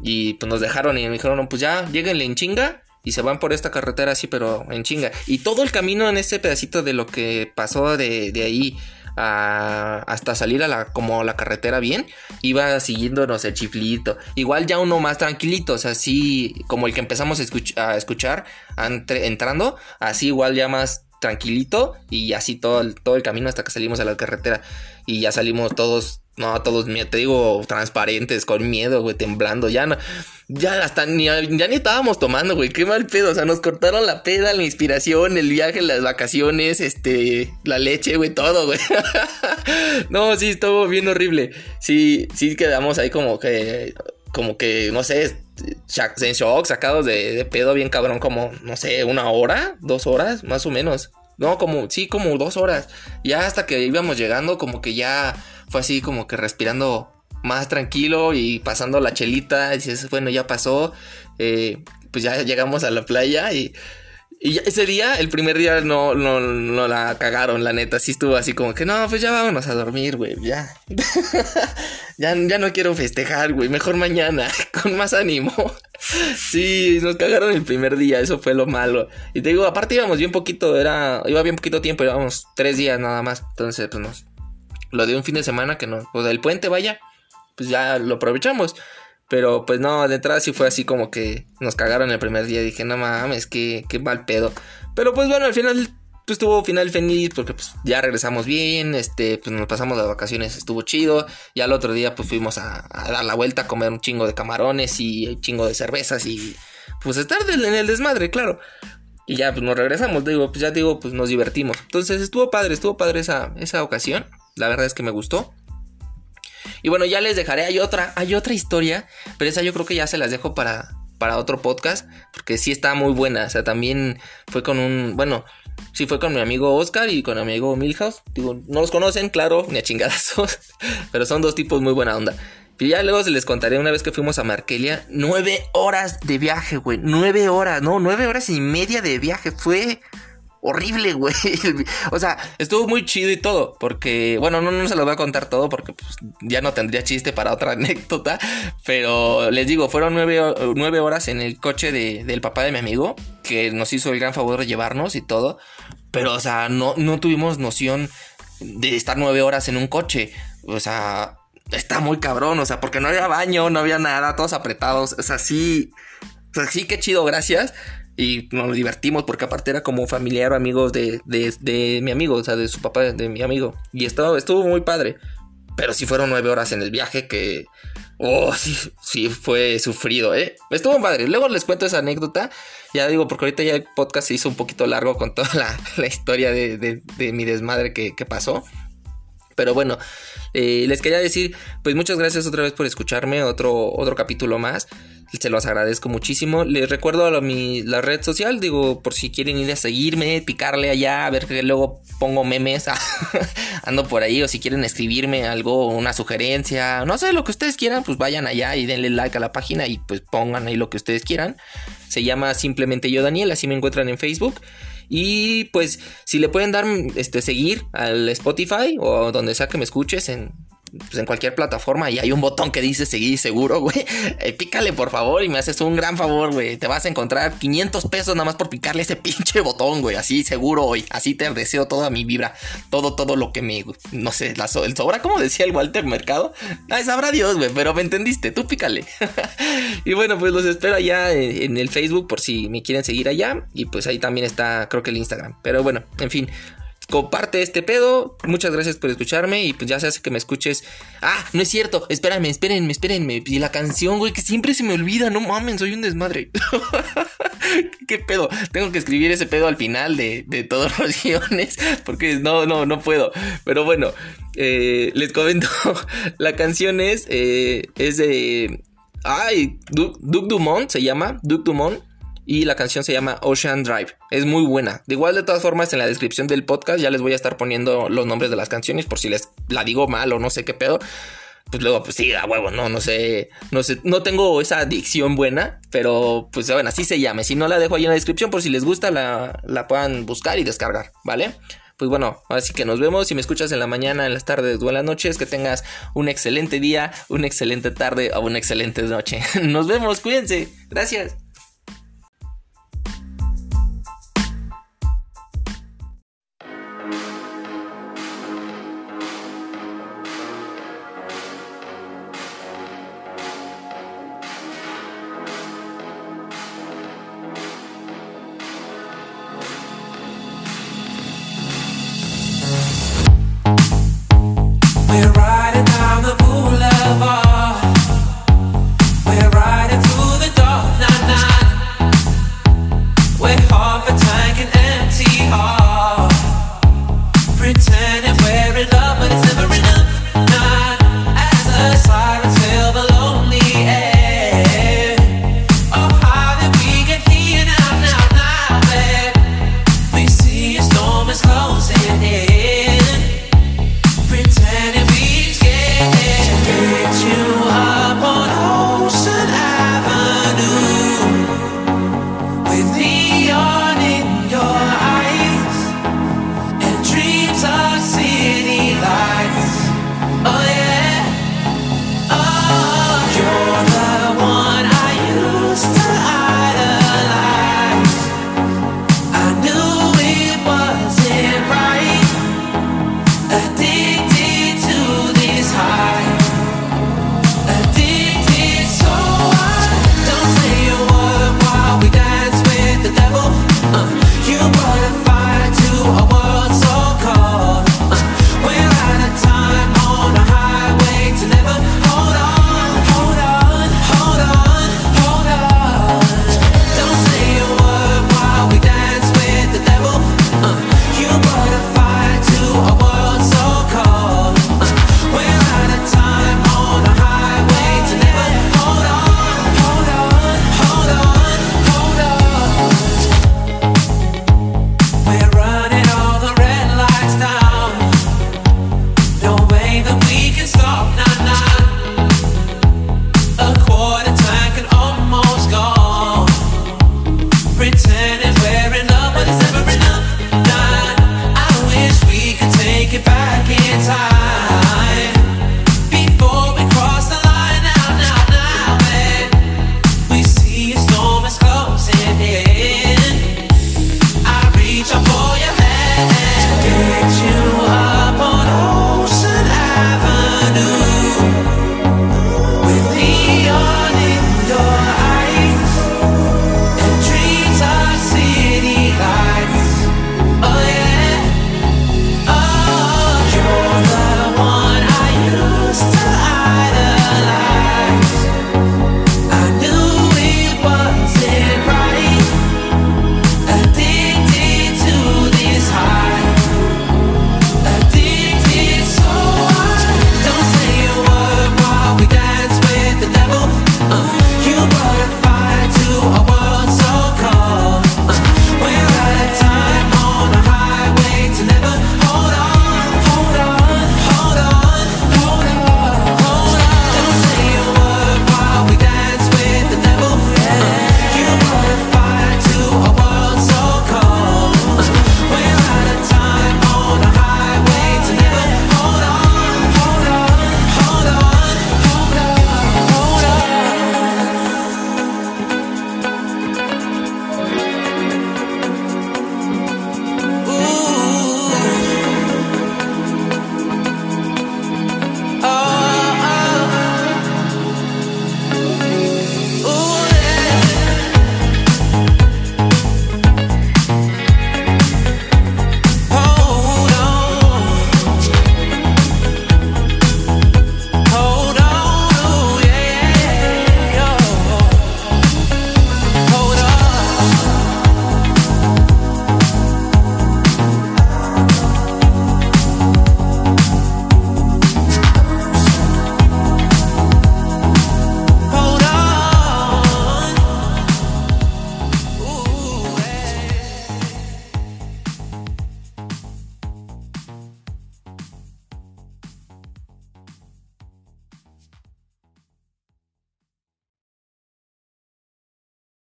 Y pues nos dejaron y me dijeron, no, pues ya, lleguenle en chinga y se van por esta carretera así, pero en chinga. Y todo el camino en ese pedacito de lo que pasó de, de ahí a, hasta salir a la, como la carretera bien, iba siguiéndonos el chiflito. Igual ya uno más tranquilito, o sea, así como el que empezamos a, a escuchar entrando, así igual ya más tranquilito y así todo el, todo el camino hasta que salimos a la carretera y ya salimos todos no, todos, te digo, transparentes, con miedo, güey, temblando. Ya no, ya hasta ni, ya ni estábamos tomando, güey, qué mal pedo. O sea, nos cortaron la peda, la inspiración, el viaje, las vacaciones, este, la leche, güey, todo, güey. no, sí, estuvo bien horrible. Sí, sí quedamos ahí como que, como que, no sé, en shock, sacados de, de pedo bien cabrón, como, no sé, una hora, dos horas, más o menos. No, como, sí, como dos horas. Ya hasta que íbamos llegando, como que ya fue así como que respirando más tranquilo y pasando la chelita. Y dices, bueno, ya pasó. Eh, pues ya llegamos a la playa y, y ese día, el primer día, no, no, no la cagaron, la neta. Sí estuvo así como que, no, pues ya vámonos a dormir, güey, ya. ya. Ya no quiero festejar, güey, mejor mañana, con más ánimo. sí, nos cagaron el primer día, eso fue lo malo. Y te digo, aparte íbamos bien poquito, era, iba bien poquito tiempo, íbamos tres días nada más. Entonces, pues nos, lo de un fin de semana que no, pues el puente vaya, pues ya lo aprovechamos. Pero pues no, de entrada sí fue así como que nos cagaron el primer día. Dije, no mames, qué, qué mal pedo. Pero pues bueno, al final pues final feliz porque pues ya regresamos bien, este, pues nos pasamos las vacaciones, estuvo chido. Y al otro día pues fuimos a, dar la vuelta a comer un chingo de camarones y un chingo de cervezas y pues estar en el desmadre, claro. Y ya pues nos regresamos, digo, pues ya digo, pues nos divertimos. Entonces estuvo padre, estuvo padre esa, esa ocasión. La verdad es que me gustó. Y bueno, ya les dejaré, hay otra, hay otra historia, pero esa yo creo que ya se las dejo para, para otro podcast, porque sí está muy buena, o sea, también fue con un, bueno, sí fue con mi amigo Oscar y con mi amigo Milhouse, digo, no los conocen, claro, ni a chingadazos, pero son dos tipos muy buena onda. Y ya luego se les contaré una vez que fuimos a Markelia, nueve horas de viaje, güey, nueve horas, no, nueve horas y media de viaje, fue horrible, güey. O sea, estuvo muy chido y todo, porque, bueno, no, no se lo voy a contar todo porque pues, ya no tendría chiste para otra anécdota, pero les digo, fueron nueve, horas en el coche del papá de mi amigo, que nos hizo el gran favor de llevarnos y todo, pero, o sea, no, no tuvimos noción de estar nueve horas en un coche, o sea... Está muy cabrón, o sea, porque no había baño, no había nada, todos apretados. O sea, sí. Sí, qué chido, gracias y nos divertimos porque aparte era como familiar o amigos de, de, mi amigo, o sea, de su papá, de, mi amigo. Y estuvo, estuvo muy padre. Pero sí fueron nueve horas en el viaje que... Oh, sí, sí, fue sufrido, ¿eh? Estuvo padre. Luego les cuento esa anécdota. Ya digo, porque ahorita ya el podcast se hizo un poquito largo con toda la, historia de, mi desmadre que pasó. Pero bueno, eh, les quería decir, pues muchas gracias otra vez por escucharme, otro, otro capítulo más. Se los agradezco muchísimo. Les recuerdo a mi, la red social, digo, por si quieren ir a seguirme, picarle allá, a ver que luego pongo memes, ando por ahí, o si quieren escribirme algo, una sugerencia, no sé, lo que ustedes quieran, pues vayan allá y denle like a la página y pues pongan ahí lo que ustedes quieran. Se llama simplemente yo Daniel, así me encuentran en Facebook. Y pues si le pueden dar este seguir al Spotify o donde sea que me escuches en pues en cualquier plataforma y hay un botón que dice seguir seguro, güey. Eh, pícale por favor y me haces un gran favor, güey. Te vas a encontrar 500 pesos nada más por picarle ese pinche botón, güey. Así seguro hoy. Así te deseo toda mi vibra. Todo, todo lo que me, no sé, el sobra, como decía el Walter Mercado. Ay, sabrá Dios, güey, pero me entendiste. Tú pícale. y bueno, pues los espero allá en el Facebook por si me quieren seguir allá. Y pues ahí también está, creo que el Instagram. Pero bueno, en fin comparte este pedo. Muchas gracias por escucharme y pues ya se hace que me escuches. Ah, no es cierto. Espérame, espérenme, espérenme. Y la canción, güey, que siempre se me olvida. No mamen, soy un desmadre. ¿Qué pedo? Tengo que escribir ese pedo al final de, todos los guiones porque no, no, no puedo. Pero bueno, eh, les comento. la canción es, eh, es de... Ay, Duke Dumont se llama. Duke Dumont y la canción se llama Ocean Drive. Es muy buena. De igual de todas formas en la descripción del podcast ya les voy a estar poniendo los nombres de las canciones por si les la digo mal o no sé qué pedo. Pues luego, pues sí, a huevo, no, no sé, no sé, no tengo esa dicción buena, pero pues bueno, así se llame. Si no la dejo ahí en la descripción por si les gusta la, la puedan buscar y descargar, ¿vale? Pues bueno, así que nos vemos. Si me escuchas en la mañana, en las tardes o en las noches, que tengas un excelente día, una excelente tarde o una excelente noche. Nos vemos, cuídense. Gracias. Nobody